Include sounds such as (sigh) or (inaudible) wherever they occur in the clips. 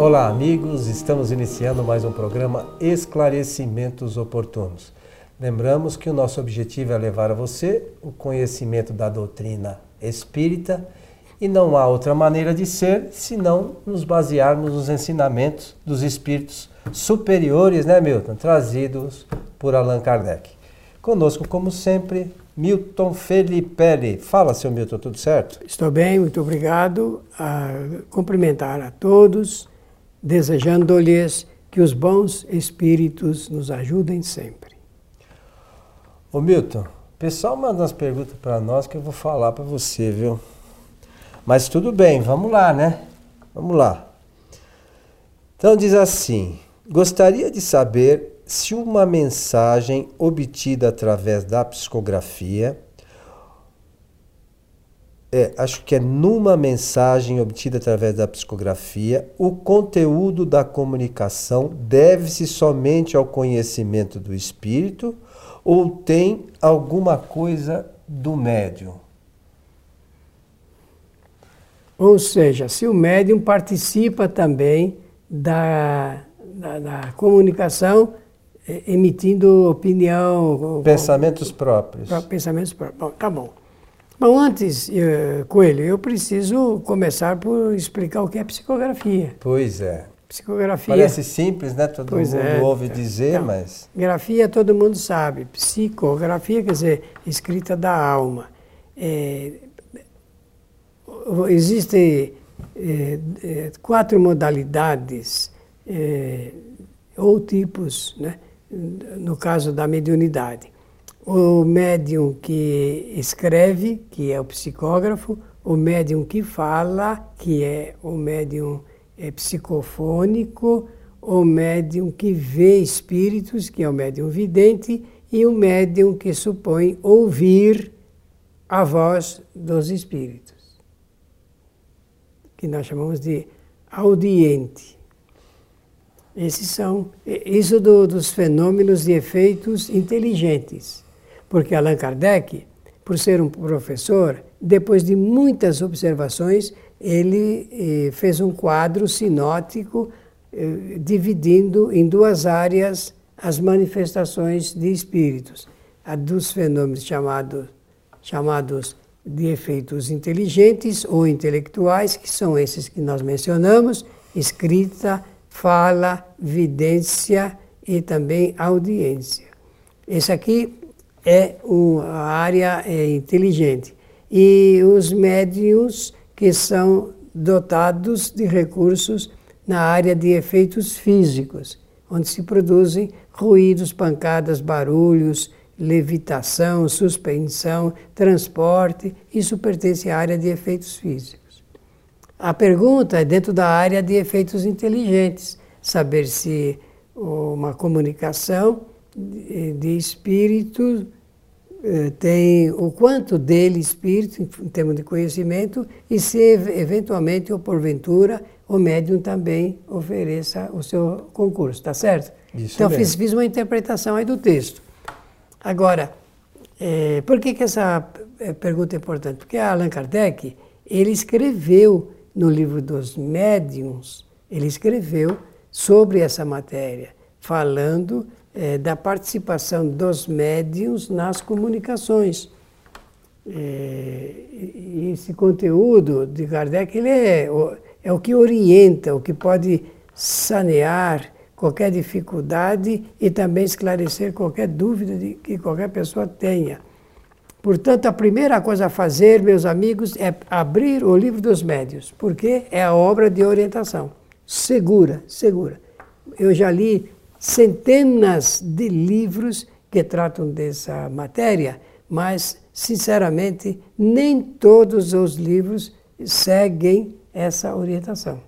Olá, amigos. Estamos iniciando mais um programa Esclarecimentos Oportunos. Lembramos que o nosso objetivo é levar a você o conhecimento da doutrina espírita e não há outra maneira de ser senão nos basearmos nos ensinamentos dos espíritos superiores, né, Milton? Trazidos por Allan Kardec. Conosco, como sempre, Milton Felipe. Fala, seu Milton, tudo certo? Estou bem, muito obrigado. A cumprimentar a todos, desejando-lhes que os bons espíritos nos ajudem sempre. Ô Milton, o pessoal manda umas perguntas para nós que eu vou falar para você, viu? Mas tudo bem, vamos lá, né? Vamos lá. Então diz assim: gostaria de saber se uma mensagem obtida através da psicografia é, acho que é numa mensagem obtida através da psicografia, o conteúdo da comunicação deve-se somente ao conhecimento do espírito ou tem alguma coisa do médium? Ou seja, se o médium participa também da, da, da comunicação emitindo opinião. Pensamentos próprios. Pensamentos próprios. Bom, tá bom. Bom, antes, eh, Coelho, eu preciso começar por explicar o que é psicografia. Pois é. Psicografia. Parece simples, né? Todo pois mundo é. ouve dizer, então, mas. Grafia todo mundo sabe. Psicografia quer dizer escrita da alma. É, existem é, quatro modalidades é, ou tipos, né? no caso da mediunidade. O médium que escreve, que é o psicógrafo, o médium que fala, que é o médium é, psicofônico, o médium que vê espíritos, que é o médium vidente, e o médium que supõe ouvir a voz dos espíritos, que nós chamamos de audiente. Esses são isso do, dos fenômenos e efeitos inteligentes, porque Allan Kardec, por ser um professor, depois de muitas observações, ele eh, fez um quadro sinótico eh, dividindo em duas áreas as manifestações de espíritos, a dos fenômenos chamados chamados de efeitos inteligentes ou intelectuais, que são esses que nós mencionamos, escrita, fala, vidência e também audiência. Esse aqui é a área é, inteligente. E os médios que são dotados de recursos na área de efeitos físicos, onde se produzem ruídos, pancadas, barulhos, levitação, suspensão, transporte, isso pertence à área de efeitos físicos. A pergunta é dentro da área de efeitos inteligentes, saber se uma comunicação de espírito eh, tem o quanto dele espírito em termos de conhecimento e se eventualmente ou porventura o médium também ofereça o seu concurso, tá certo? Isso então fiz, fiz, uma interpretação aí do texto. Agora, é, por que, que essa eh, pergunta é importante? Porque Allan Kardec ele escreveu no livro dos médiuns, ele escreveu sobre essa matéria, falando é, da participação dos médiuns nas comunicações. É, esse conteúdo de Kardec ele é, é o que orienta, o que pode sanear qualquer dificuldade e também esclarecer qualquer dúvida de que qualquer pessoa tenha. Portanto, a primeira coisa a fazer, meus amigos, é abrir o livro dos médios, porque é a obra de orientação. Segura, segura. Eu já li centenas de livros que tratam dessa matéria, mas, sinceramente, nem todos os livros seguem essa orientação.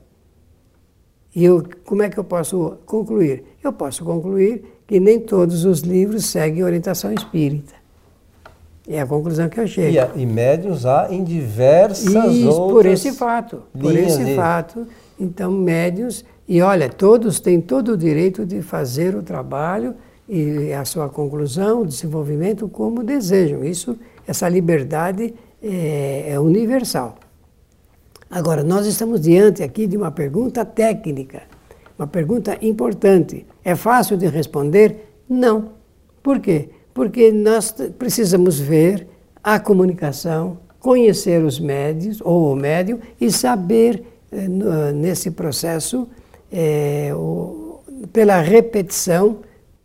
E eu, como é que eu posso concluir? Eu posso concluir que nem todos os livros seguem orientação espírita. É a conclusão que eu chego. E, e médios há em diversas Isso, outras por esse fato. Por esse fato. Então, médios, e olha, todos têm todo o direito de fazer o trabalho e a sua conclusão, o desenvolvimento como desejam. Isso, essa liberdade é, é universal. Agora, nós estamos diante aqui de uma pergunta técnica, uma pergunta importante. É fácil de responder? Não. Por quê? Porque nós precisamos ver a comunicação, conhecer os médios ou o médium e saber eh, nesse processo, é, o, pela repetição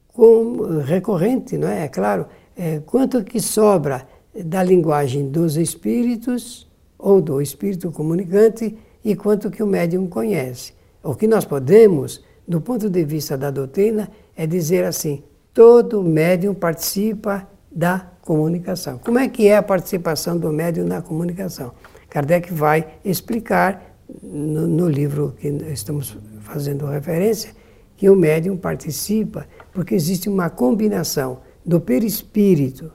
com, recorrente, não é? É claro, é, quanto que sobra da linguagem dos espíritos ou do espírito comunicante e quanto que o médium conhece. O que nós podemos, do ponto de vista da doutrina, é dizer assim: todo médium participa da comunicação. Como é que é a participação do médium na comunicação? Kardec vai explicar no, no livro que estamos fazendo referência que o médium participa porque existe uma combinação do perispírito,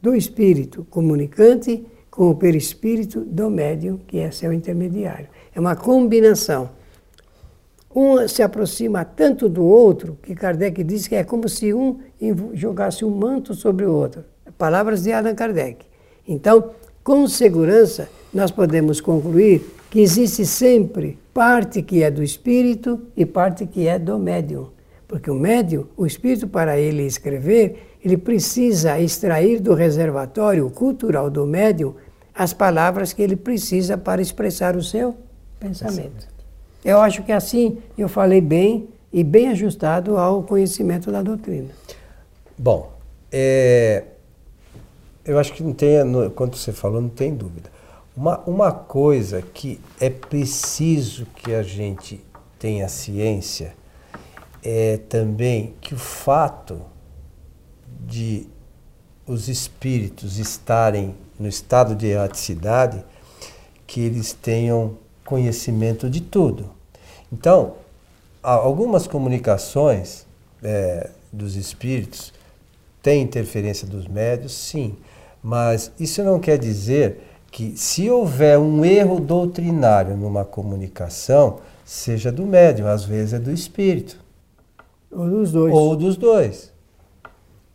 do espírito comunicante com o perispírito do médium, que é seu intermediário. É uma combinação. Um se aproxima tanto do outro que Kardec diz que é como se um jogasse um manto sobre o outro. Palavras de Allan Kardec. Então, com segurança, nós podemos concluir que existe sempre parte que é do espírito e parte que é do médium. Porque o médium, o espírito, para ele escrever, ele precisa extrair do reservatório cultural do médium as palavras que ele precisa para expressar o seu pensamento. Eu acho que assim eu falei bem e bem ajustado ao conhecimento da doutrina. Bom, é, eu acho que não tem, quando você falou, não tem dúvida. Uma, uma coisa que é preciso que a gente tenha ciência é também que o fato de os espíritos estarem no estado de erraticidade, que eles tenham conhecimento de tudo. Então, algumas comunicações é, dos espíritos têm interferência dos médios, sim, mas isso não quer dizer que se houver um erro doutrinário numa comunicação, seja do médium, às vezes é do espírito. Ou dos dois. Ou dos dois.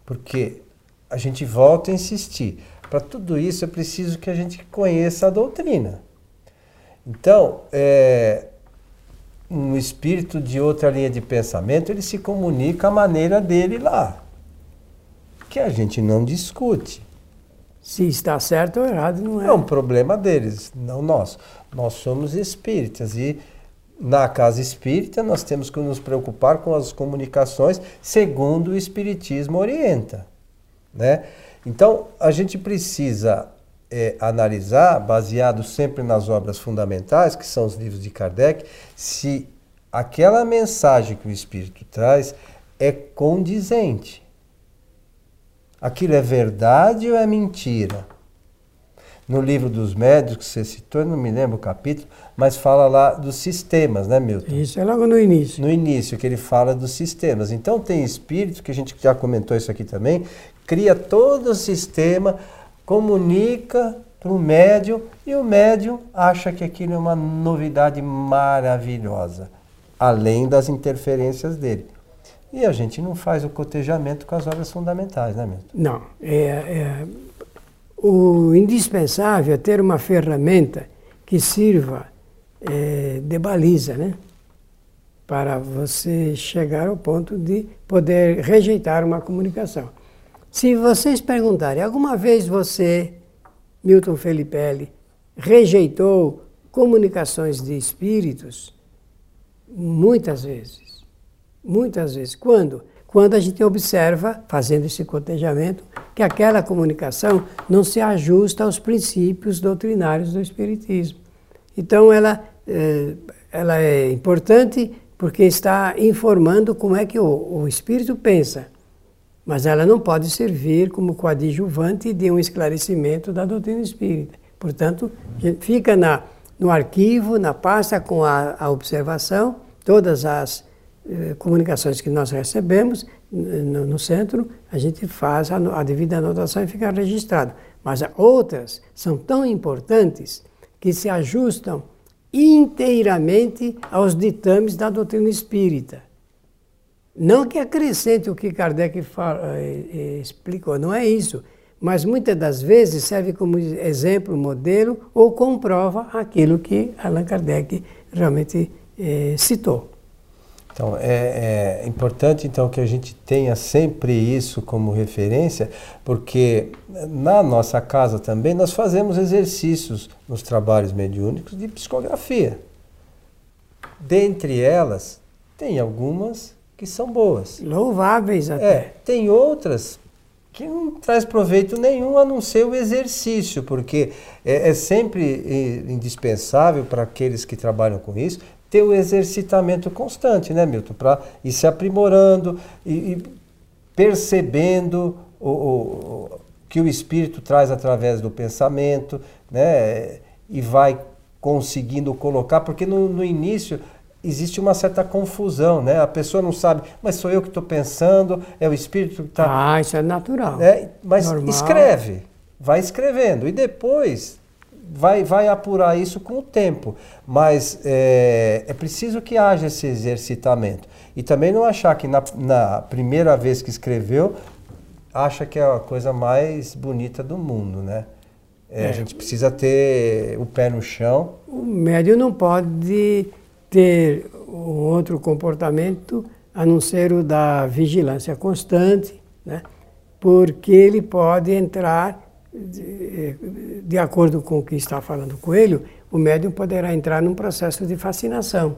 Porque a gente volta a insistir. Para tudo isso é preciso que a gente conheça a doutrina. Então, é, um espírito de outra linha de pensamento, ele se comunica a maneira dele lá. Que a gente não discute. Se está certo ou errado, não é. É um problema deles, não nosso. Nós somos espíritas e na casa espírita nós temos que nos preocupar com as comunicações segundo o espiritismo orienta, né? Então a gente precisa é, analisar, baseado sempre nas obras fundamentais, que são os livros de Kardec, se aquela mensagem que o espírito traz é condizente aquilo é verdade ou é mentira? No livro dos médios que você citou, eu não me lembro o capítulo, mas fala lá dos sistemas, né, Milton? Isso é logo no início. No início, que ele fala dos sistemas. Então tem espírito, que a gente já comentou isso aqui também, cria todo o sistema, comunica para o médium e o médium acha que aquilo é uma novidade maravilhosa, além das interferências dele. E a gente não faz o cotejamento com as obras fundamentais, né, Milton? Não. É, é, o indispensável é ter uma ferramenta que sirva é, de baliza, né? Para você chegar ao ponto de poder rejeitar uma comunicação. Se vocês perguntarem, alguma vez você, Milton Felipe, rejeitou comunicações de espíritos? Muitas vezes. Muitas vezes. Quando? Quando a gente observa, fazendo esse cotejamento, que aquela comunicação não se ajusta aos princípios doutrinários do Espiritismo. Então, ela, eh, ela é importante porque está informando como é que o, o Espírito pensa, mas ela não pode servir como coadjuvante de um esclarecimento da doutrina espírita. Portanto, fica na, no arquivo, na pasta com a, a observação, todas as comunicações que nós recebemos no, no, centro, a gente faz a, a devida anotação e fica registrado. Mas outras são tão importantes que se ajustam inteiramente aos ditames da doutrina espírita. Não que acrescente o que Kardec fala, eh, eh, explicou, não é isso, mas muitas das vezes serve como exemplo, modelo ou comprova aquilo que Allan Kardec realmente eh, citou. Então, é, é, importante então que a gente tenha sempre isso como referência, porque na nossa casa também nós fazemos exercícios nos trabalhos mediúnicos de psicografia. Dentre elas, tem algumas que são boas. Louváveis até. É, tem outras que não traz proveito nenhum a não ser o exercício, porque é, é sempre indispensável para aqueles que trabalham com isso ter o exercitamento constante, né, Milton? Para ir se aprimorando e, e percebendo o, o, que o espírito traz através do pensamento, né? E vai conseguindo colocar, porque no, no início existe uma certa confusão, né? A pessoa não sabe, mas sou eu que estou pensando, é o espírito que está. Ah, isso é natural. É, mas Normal. escreve, vai escrevendo. E depois vai, vai apurar isso com o tempo, mas é, é preciso que haja esse exercitamento. E também não achar que na, na primeira vez que escreveu, acha que é a coisa mais bonita do mundo, né? É, é. A gente precisa ter o pé no chão. O médium não pode ter outro comportamento a não ser o da vigilância constante, né? porque ele pode entrar de, de acordo com o que está falando o Coelho, o médium poderá entrar num processo de fascinação.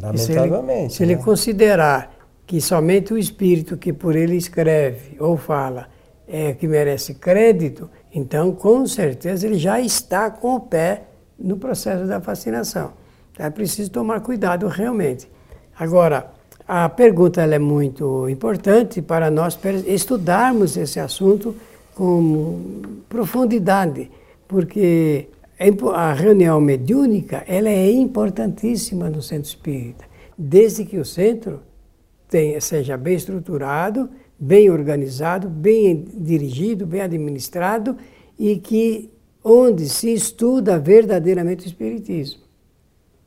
Lamentavelmente. Se ele, se ele né? considerar que somente o espírito que por ele escreve ou fala é que merece crédito, então com certeza ele já está com o pé no processo da fascinação. Então, é preciso tomar cuidado realmente. Agora, a pergunta é muito importante para nós estudarmos esse assunto com profundidade, porque a reunião mediúnica ela é importantíssima no centro espírita, desde que o centro tenha, seja bem estruturado, bem organizado, bem dirigido, bem administrado e que onde se estuda verdadeiramente o espiritismo.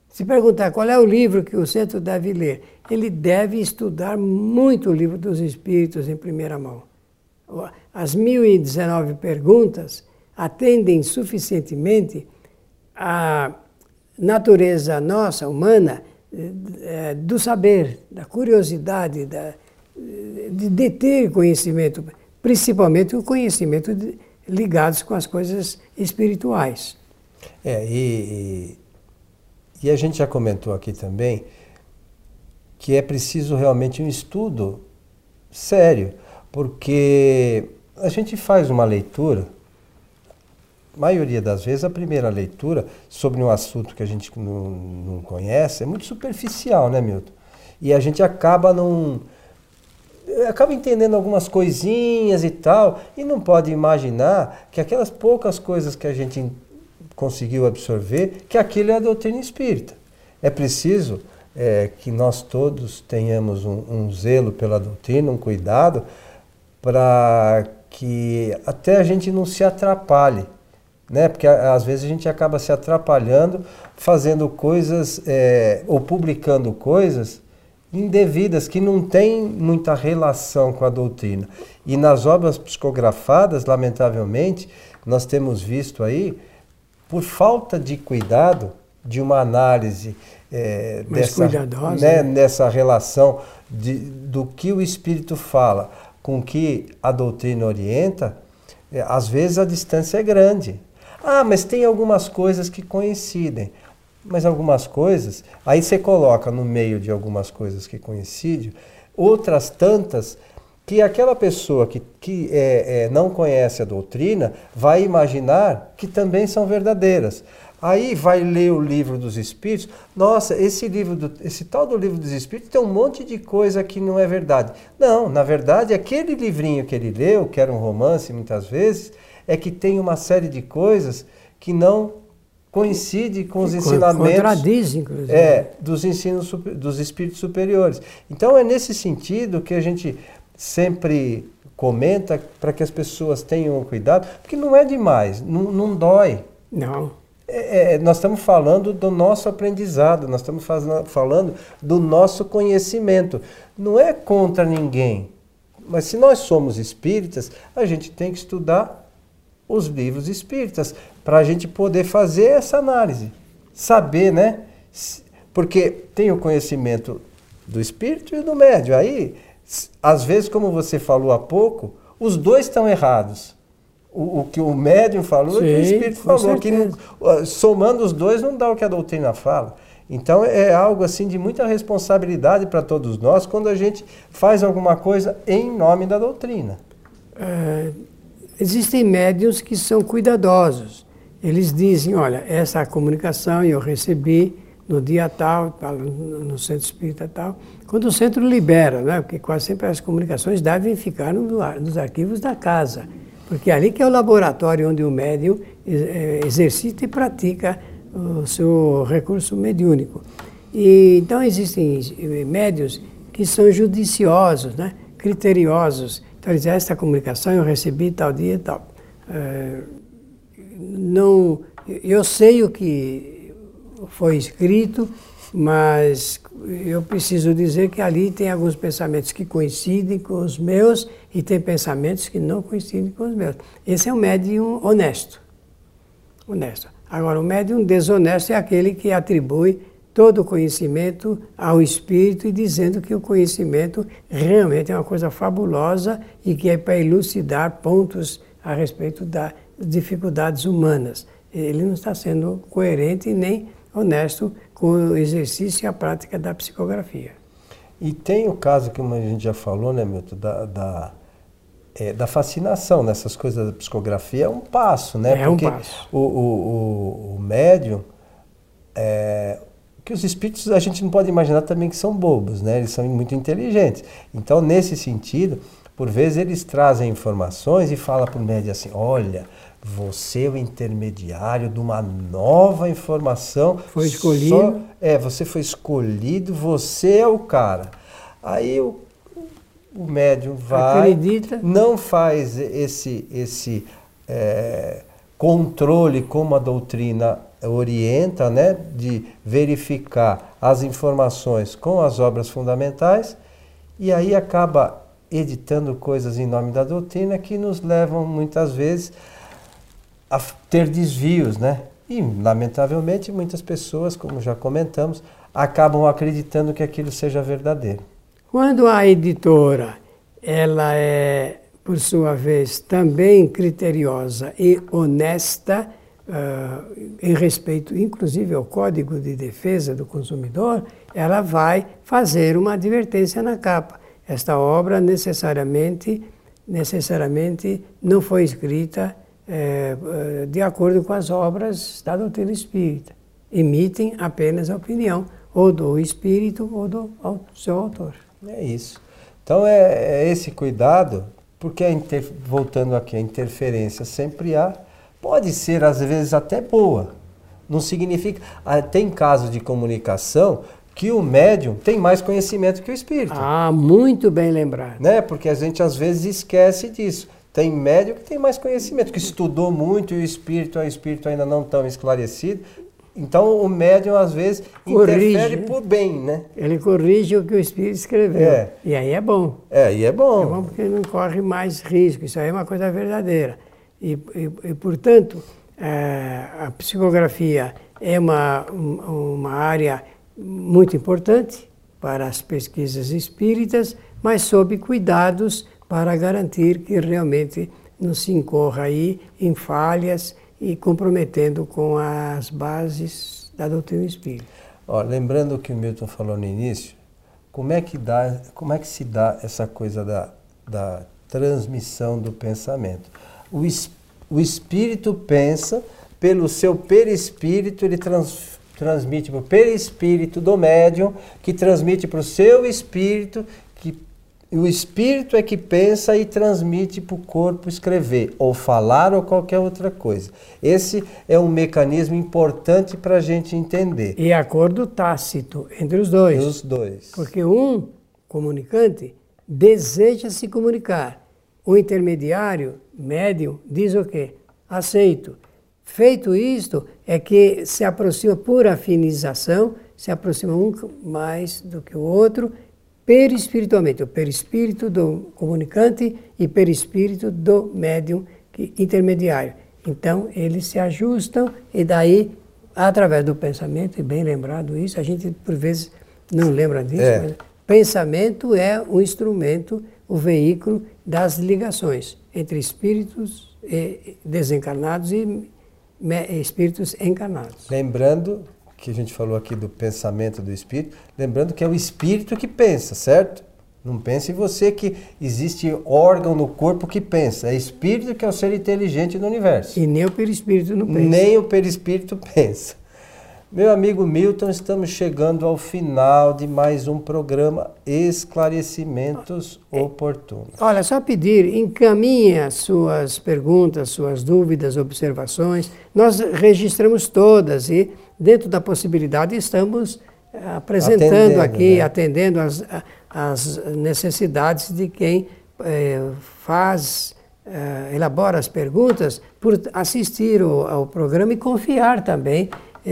Se perguntar qual é o livro que o centro deve ler, ele deve estudar muito o livro dos espíritos em primeira mão as 1019 perguntas atendem suficientemente à natureza nossa, humana, eh, do saber, da curiosidade, da, de deter conhecimento, principalmente o conhecimento de, ligados com as coisas espirituais. É, e, e a gente já comentou aqui também que é preciso realmente um estudo sério porque a gente faz uma leitura, maioria das vezes a primeira leitura sobre um assunto que a gente não, não conhece é muito superficial, né, Milton? E a gente acaba não acaba entendendo algumas coisinhas e tal, e não pode imaginar que aquelas poucas coisas que a gente conseguiu absorver, que aquilo é a doutrina espírita. É preciso é, que nós todos tenhamos um, um zelo pela doutrina, um cuidado, para que até a gente não se atrapalhe, né? Porque às vezes a gente acaba se atrapalhando, fazendo coisas é, ou publicando coisas indevidas que não têm muita relação com a doutrina. E nas obras psicografadas, lamentavelmente, nós temos visto aí, por falta de cuidado, de uma análise é, dessa, né, nessa relação de, do que o Espírito fala com que a doutrina orienta, é, às vezes a distância é grande. Ah, mas tem algumas coisas que coincidem. Mas algumas coisas, aí você coloca no meio de algumas coisas que coincidem, outras tantas que aquela pessoa que, que é, é, não conhece a doutrina vai imaginar que também são verdadeiras. Aí vai ler o livro dos Espíritos. Nossa, esse livro, do, esse tal do livro dos Espíritos tem um monte de coisa que não é verdade. Não, na verdade, aquele livrinho que ele leu, que era um romance muitas vezes, é que tem uma série de coisas que não coincide com os ensinamentos contradiz, inclusive. É, dos ensinos dos espíritos superiores. Então é nesse sentido que a gente sempre comenta para que as pessoas tenham cuidado, porque não é demais, não, não dói. Não. É, é, nós estamos falando do nosso aprendizado, nós estamos falando do nosso conhecimento. Não é contra ninguém. Mas se nós somos espíritas, a gente tem que estudar os livros espíritas para a gente poder fazer essa análise. Saber, né? Porque tem o conhecimento do espírito e do médio. Aí, às vezes, como você falou há pouco, os dois estão errados. O, o, que o médium falou e o espírito falou. Que não, somando os dois não dá o que a doutrina fala. Então é algo assim de muita responsabilidade para todos nós quando a gente faz alguma coisa em nome da doutrina. É, existem médiums que são cuidadosos. Eles dizem, olha, essa comunicação eu recebi no dia tal, no centro espírita tal, quando o centro libera, né? porque quase sempre as comunicações devem ficar nos arquivos da casa, porque é ali que é o laboratório onde o médium é, exercita e pratica o seu recurso mediúnico. E, então existem médios que são judiciosos, né? criteriosos. Então eles dizem, esta comunicação eu recebi tal dia e tal. É, não, eu sei o que foi escrito, mas eu preciso dizer que ali tem alguns pensamentos que coincidem com os meus e tem pensamentos que não coincidem com os meus. Esse é um médium honesto. Honesto. Agora, o médium desonesto é aquele que atribui todo o conhecimento ao espírito e dizendo que o conhecimento realmente é uma coisa fabulosa e que é para elucidar pontos a respeito das dificuldades humanas. Ele não está sendo coerente nem honesto com o exercício e a prática da psicografia. E tem o caso que a gente já falou, né, Milton, da, da é, da fascinação nessas coisas da psicografia é um passo, né? É Porque um passo. O, o, o, o médium, é, que os espíritos a gente não pode imaginar também que são bobos, né? Eles são muito inteligentes. Então, nesse sentido, por vezes eles trazem informações e falam para o médium assim, olha, você é o intermediário de uma nova informação. Foi escolhido. Só, é, você foi escolhido, você é o cara. Aí o o médium vai, Acredita. não faz esse, esse é, controle como a doutrina orienta, né, de verificar as informações com as obras fundamentais, e aí acaba editando coisas em nome da doutrina que nos levam muitas vezes a ter desvios, né? E, lamentavelmente, muitas pessoas, como já comentamos, acabam acreditando que aquilo seja verdadeiro. Quando a editora ela é, por sua vez, também criteriosa e honesta uh, em respeito, inclusive, ao Código de Defesa do Consumidor, ela vai fazer uma advertência na capa. Esta obra necessariamente, necessariamente não foi escrita é, de acordo com as obras da doutrina espírita. Emitem apenas a opinião ou do espírito ou do seu autor. É isso. Então é, é esse cuidado, porque inter... voltando aqui, a interferência sempre há, pode ser às vezes até boa. Não significa. Ah, tem casos de comunicação que o médium tem mais conhecimento que o espírito. Ah, muito bem lembrado. Né? Porque a gente às vezes esquece disso. Tem médium que tem mais conhecimento, que estudou muito e o espírito, o espírito ainda não tão esclarecido. Então o médium às vezes corrige, interfere por bem, né? Ele corrige o que o espírito escreveu. É. E aí é bom. É, e é bom. É bom porque não corre mais risco. Isso aí é uma coisa verdadeira. E, e, e portanto, é, a psicografia é uma, uma área muito importante para as pesquisas espíritas, mas sob cuidados para garantir que realmente não se incorra aí em falhas e comprometendo com as bases da doutrina espírita. Ó, lembrando o que o Milton falou no início, como é que, dá, como é que se dá essa coisa da, da transmissão do pensamento? O, es, o espírito pensa, pelo seu perispírito, ele trans, transmite para o perispírito do médium, que transmite para o seu espírito, o espírito é que pensa e transmite para o corpo escrever, ou falar, ou qualquer outra coisa. Esse é um mecanismo importante para a gente entender. E acordo tácito entre os dois. Os dois. Porque um comunicante deseja se comunicar. O intermediário, médium, diz o quê? Aceito. Feito isto, é que se aproxima por afinização, se aproxima um mais do que o outro perispiritualmente, o perispírito do comunicante e perispírito do médium intermediário. Então, eles se ajustam e daí, através do pensamento, e bem lembrado isso, a gente por vezes não lembra disso, é. mas pensamento é o instrumento, o veículo das ligações entre espíritos desencarnados e espíritos encarnados. Lembrando que a gente falou aqui do pensamento do espírito, lembrando que é o espírito que pensa, certo? Não pense você que existe órgão no corpo que pensa. É espírito que é o ser inteligente do universo. E nem o perispírito não pensa. Nem o perispírito (laughs) pensa. Meu amigo Milton, estamos chegando ao final de mais um programa Esclarecimentos Oportunos. Olha, só pedir, encaminhe as suas perguntas, suas dúvidas, observações. Nós registramos todas e, dentro da possibilidade, estamos eh, apresentando atendendo, aqui, né? atendendo as, as necessidades de quem eh, faz, eh, elabora as perguntas, por assistir ao, ao programa e confiar também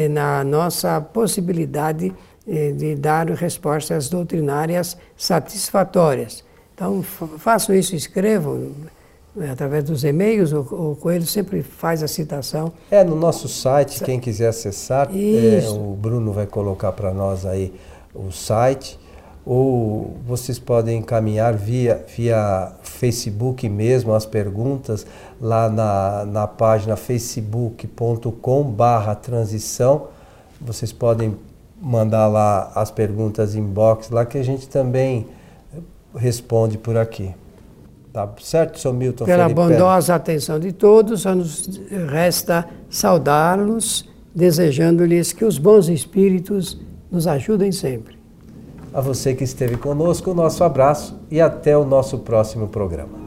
na nossa possibilidade eh, de dar respostas doutrinárias satisfatórias. Então, façam isso, escrevam eh, através dos e-mails, o, o, Coelho sempre faz a citação. É, no nosso site, quem quiser acessar, é, o Bruno vai colocar para nós aí o site, ou vocês podem encaminhar via, via Facebook mesmo as perguntas lá na, na página facebook.com barra transição. Vocês podem mandar lá as perguntas inbox lá que a gente também responde por aqui. Tá certo, Sr. Milton Pela Felipe bondosa atenção de todos, só nos resta saudá-los, desejando-lhes que os bons espíritos nos ajudem sempre. A você que esteve conosco, o nosso abraço e até o nosso próximo programa.